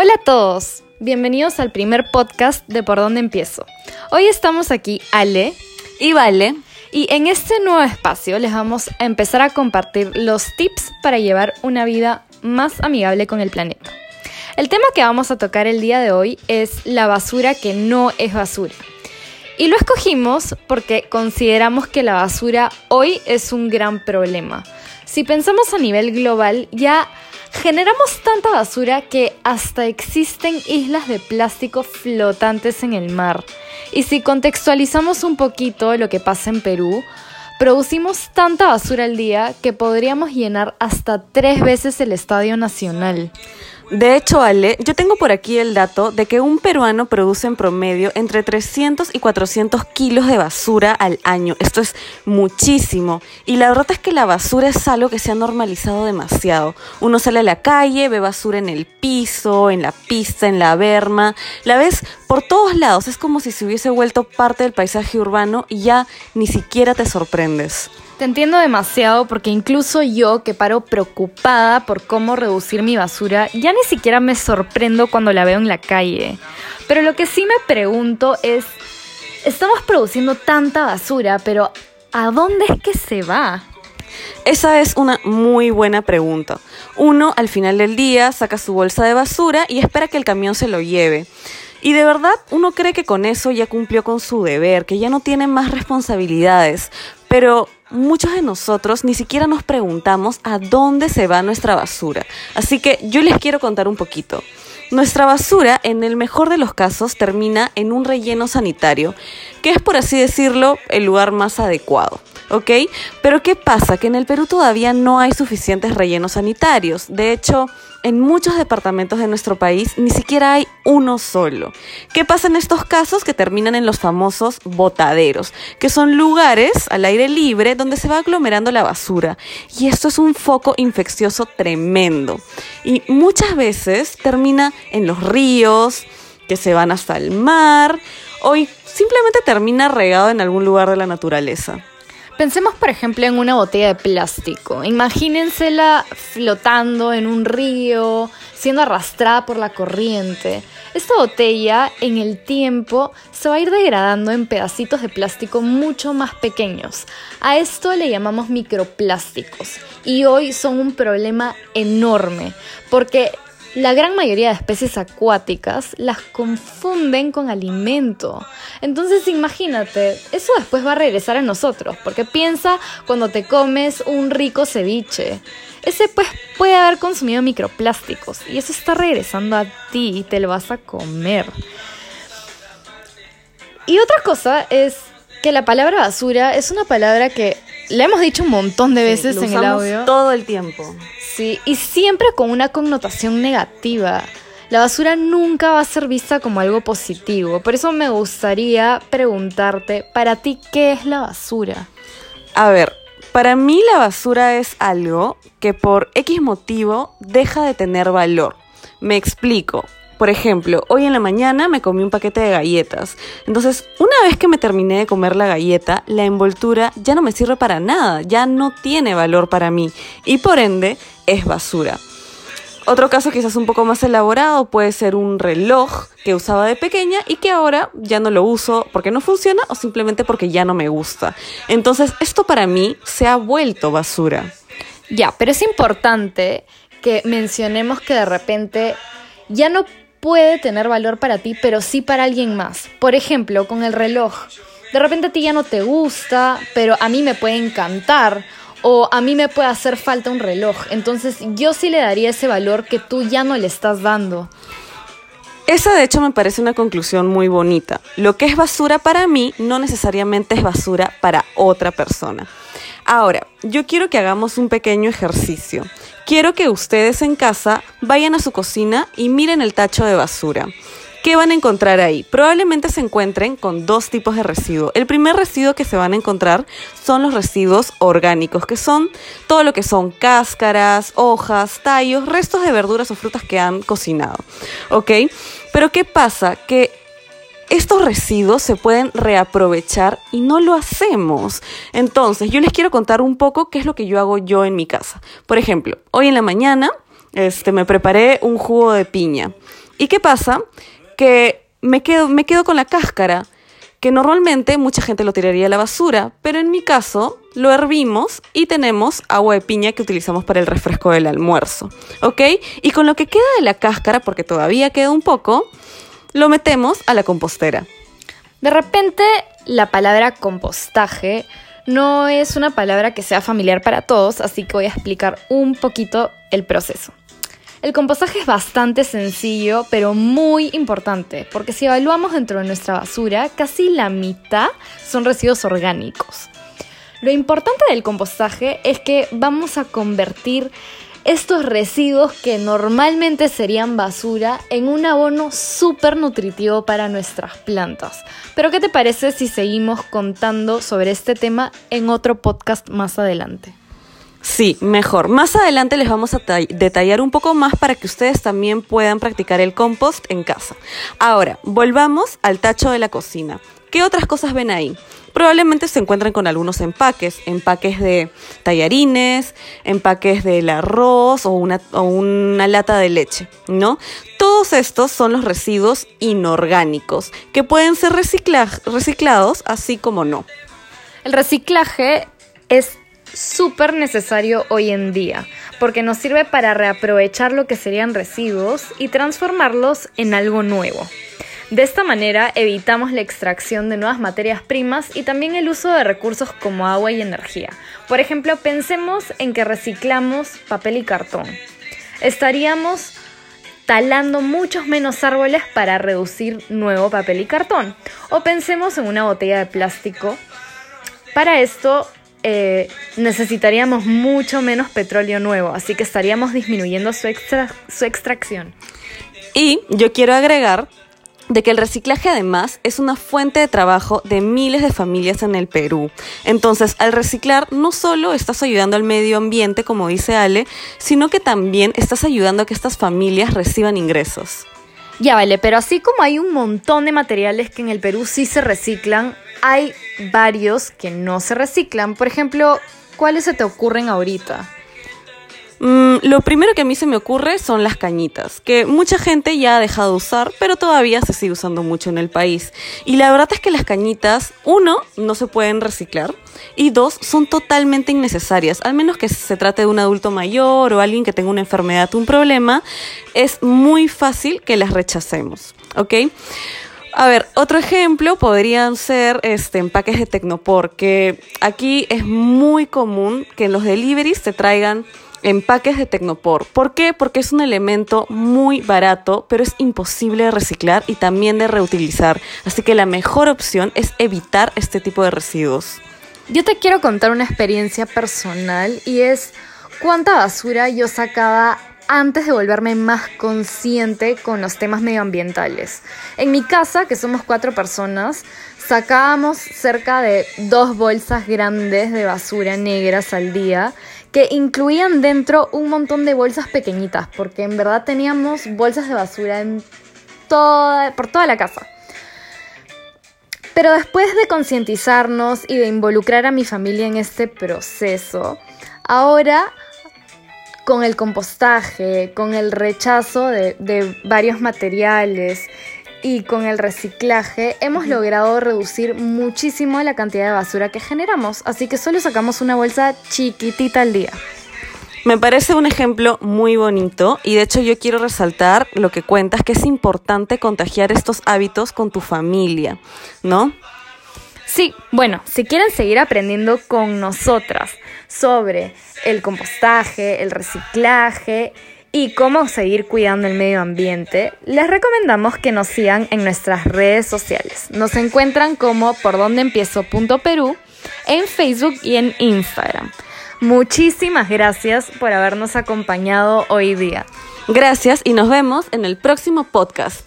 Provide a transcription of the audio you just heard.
Hola a todos, bienvenidos al primer podcast de Por dónde empiezo. Hoy estamos aquí Ale y Vale y en este nuevo espacio les vamos a empezar a compartir los tips para llevar una vida más amigable con el planeta. El tema que vamos a tocar el día de hoy es la basura que no es basura. Y lo escogimos porque consideramos que la basura hoy es un gran problema. Si pensamos a nivel global, ya generamos tanta basura que hasta existen islas de plástico flotantes en el mar. Y si contextualizamos un poquito lo que pasa en Perú, producimos tanta basura al día que podríamos llenar hasta tres veces el Estadio Nacional. De hecho, Ale, yo tengo por aquí el dato de que un peruano produce en promedio entre 300 y 400 kilos de basura al año. Esto es muchísimo. Y la verdad es que la basura es algo que se ha normalizado demasiado. Uno sale a la calle, ve basura en el piso, en la pista, en la berma. La ves por todos lados. Es como si se hubiese vuelto parte del paisaje urbano y ya ni siquiera te sorprendes. Te entiendo demasiado porque incluso yo que paro preocupada por cómo reducir mi basura, ya ni siquiera me sorprendo cuando la veo en la calle. Pero lo que sí me pregunto es, estamos produciendo tanta basura, pero ¿a dónde es que se va? Esa es una muy buena pregunta. Uno al final del día saca su bolsa de basura y espera que el camión se lo lleve. Y de verdad uno cree que con eso ya cumplió con su deber, que ya no tiene más responsabilidades. Pero muchos de nosotros ni siquiera nos preguntamos a dónde se va nuestra basura. Así que yo les quiero contar un poquito. Nuestra basura, en el mejor de los casos, termina en un relleno sanitario, que es, por así decirlo, el lugar más adecuado. ¿Ok? Pero ¿qué pasa? Que en el Perú todavía no hay suficientes rellenos sanitarios. De hecho, en muchos departamentos de nuestro país ni siquiera hay uno solo. ¿Qué pasa en estos casos? Que terminan en los famosos botaderos, que son lugares al aire libre donde se va aglomerando la basura. Y esto es un foco infeccioso tremendo. Y muchas veces termina en los ríos, que se van hasta el mar, o simplemente termina regado en algún lugar de la naturaleza. Pensemos, por ejemplo, en una botella de plástico. Imagínensela flotando en un río, siendo arrastrada por la corriente. Esta botella, en el tiempo, se va a ir degradando en pedacitos de plástico mucho más pequeños. A esto le llamamos microplásticos. Y hoy son un problema enorme, porque la gran mayoría de especies acuáticas las confunden con alimento. Entonces imagínate, eso después va a regresar a nosotros, porque piensa cuando te comes un rico ceviche. Ese pues puede haber consumido microplásticos y eso está regresando a ti y te lo vas a comer. Y otra cosa es que la palabra basura es una palabra que la hemos dicho un montón de veces en el audio. Todo el tiempo. Sí, y siempre con una connotación negativa. La basura nunca va a ser vista como algo positivo. Por eso me gustaría preguntarte, para ti, ¿qué es la basura? A ver, para mí la basura es algo que por X motivo deja de tener valor. Me explico. Por ejemplo, hoy en la mañana me comí un paquete de galletas. Entonces, una vez que me terminé de comer la galleta, la envoltura ya no me sirve para nada, ya no tiene valor para mí y por ende es basura. Otro caso quizás un poco más elaborado puede ser un reloj que usaba de pequeña y que ahora ya no lo uso porque no funciona o simplemente porque ya no me gusta. Entonces esto para mí se ha vuelto basura. Ya, pero es importante que mencionemos que de repente ya no puede tener valor para ti, pero sí para alguien más. Por ejemplo, con el reloj. De repente a ti ya no te gusta, pero a mí me puede encantar. O a mí me puede hacer falta un reloj. Entonces yo sí le daría ese valor que tú ya no le estás dando. Esa de hecho me parece una conclusión muy bonita. Lo que es basura para mí no necesariamente es basura para otra persona. Ahora, yo quiero que hagamos un pequeño ejercicio. Quiero que ustedes en casa vayan a su cocina y miren el tacho de basura. ¿Qué van a encontrar ahí? Probablemente se encuentren con dos tipos de residuos. El primer residuo que se van a encontrar son los residuos orgánicos, que son todo lo que son cáscaras, hojas, tallos, restos de verduras o frutas que han cocinado. ¿Ok? Pero ¿qué pasa? Que estos residuos se pueden reaprovechar y no lo hacemos. Entonces, yo les quiero contar un poco qué es lo que yo hago yo en mi casa. Por ejemplo, hoy en la mañana este, me preparé un jugo de piña. ¿Y qué pasa? Que me quedo, me quedo con la cáscara, que normalmente mucha gente lo tiraría a la basura, pero en mi caso lo hervimos y tenemos agua de piña que utilizamos para el refresco del almuerzo, ¿ok? Y con lo que queda de la cáscara, porque todavía queda un poco, lo metemos a la compostera. De repente, la palabra compostaje no es una palabra que sea familiar para todos, así que voy a explicar un poquito el proceso. El compostaje es bastante sencillo, pero muy importante, porque si evaluamos dentro de nuestra basura, casi la mitad son residuos orgánicos. Lo importante del compostaje es que vamos a convertir estos residuos que normalmente serían basura en un abono súper nutritivo para nuestras plantas. Pero ¿qué te parece si seguimos contando sobre este tema en otro podcast más adelante? Sí, mejor. Más adelante les vamos a detallar un poco más para que ustedes también puedan practicar el compost en casa. Ahora, volvamos al tacho de la cocina. ¿Qué otras cosas ven ahí? Probablemente se encuentren con algunos empaques, empaques de tallarines, empaques del arroz o una, o una lata de leche, ¿no? Todos estos son los residuos inorgánicos que pueden ser reciclados así como no. El reciclaje es súper necesario hoy en día, porque nos sirve para reaprovechar lo que serían residuos y transformarlos en algo nuevo. De esta manera evitamos la extracción de nuevas materias primas y también el uso de recursos como agua y energía. Por ejemplo, pensemos en que reciclamos papel y cartón. Estaríamos talando muchos menos árboles para reducir nuevo papel y cartón. O pensemos en una botella de plástico. Para esto eh, necesitaríamos mucho menos petróleo nuevo, así que estaríamos disminuyendo su, su extracción. Y yo quiero agregar de que el reciclaje además es una fuente de trabajo de miles de familias en el Perú. Entonces, al reciclar no solo estás ayudando al medio ambiente, como dice Ale, sino que también estás ayudando a que estas familias reciban ingresos. Ya vale, pero así como hay un montón de materiales que en el Perú sí se reciclan, hay varios que no se reciclan. Por ejemplo, ¿cuáles se te ocurren ahorita? Mm, lo primero que a mí se me ocurre son las cañitas, que mucha gente ya ha dejado de usar, pero todavía se sigue usando mucho en el país. Y la verdad es que las cañitas, uno, no se pueden reciclar, y dos, son totalmente innecesarias, al menos que se trate de un adulto mayor o alguien que tenga una enfermedad, un problema, es muy fácil que las rechacemos, ¿ok? A ver, otro ejemplo podrían ser este, empaques de Tecnopor, que aquí es muy común que en los deliveries te traigan empaques de Tecnopor. ¿Por qué? Porque es un elemento muy barato, pero es imposible de reciclar y también de reutilizar. Así que la mejor opción es evitar este tipo de residuos. Yo te quiero contar una experiencia personal y es cuánta basura yo sacaba antes de volverme más consciente con los temas medioambientales. En mi casa, que somos cuatro personas, sacábamos cerca de dos bolsas grandes de basura negras al día que incluían dentro un montón de bolsas pequeñitas, porque en verdad teníamos bolsas de basura en toda, por toda la casa. Pero después de concientizarnos y de involucrar a mi familia en este proceso, ahora con el compostaje, con el rechazo de, de varios materiales y con el reciclaje hemos logrado reducir muchísimo la cantidad de basura que generamos, así que solo sacamos una bolsa chiquitita al día. Me parece un ejemplo muy bonito y de hecho yo quiero resaltar lo que cuentas, que es importante contagiar estos hábitos con tu familia, ¿no? Sí, bueno, si quieren seguir aprendiendo con nosotras sobre el compostaje, el reciclaje y cómo seguir cuidando el medio ambiente, les recomendamos que nos sigan en nuestras redes sociales. Nos encuentran como por donde empiezo Perú en Facebook y en Instagram. Muchísimas gracias por habernos acompañado hoy día. Gracias y nos vemos en el próximo podcast.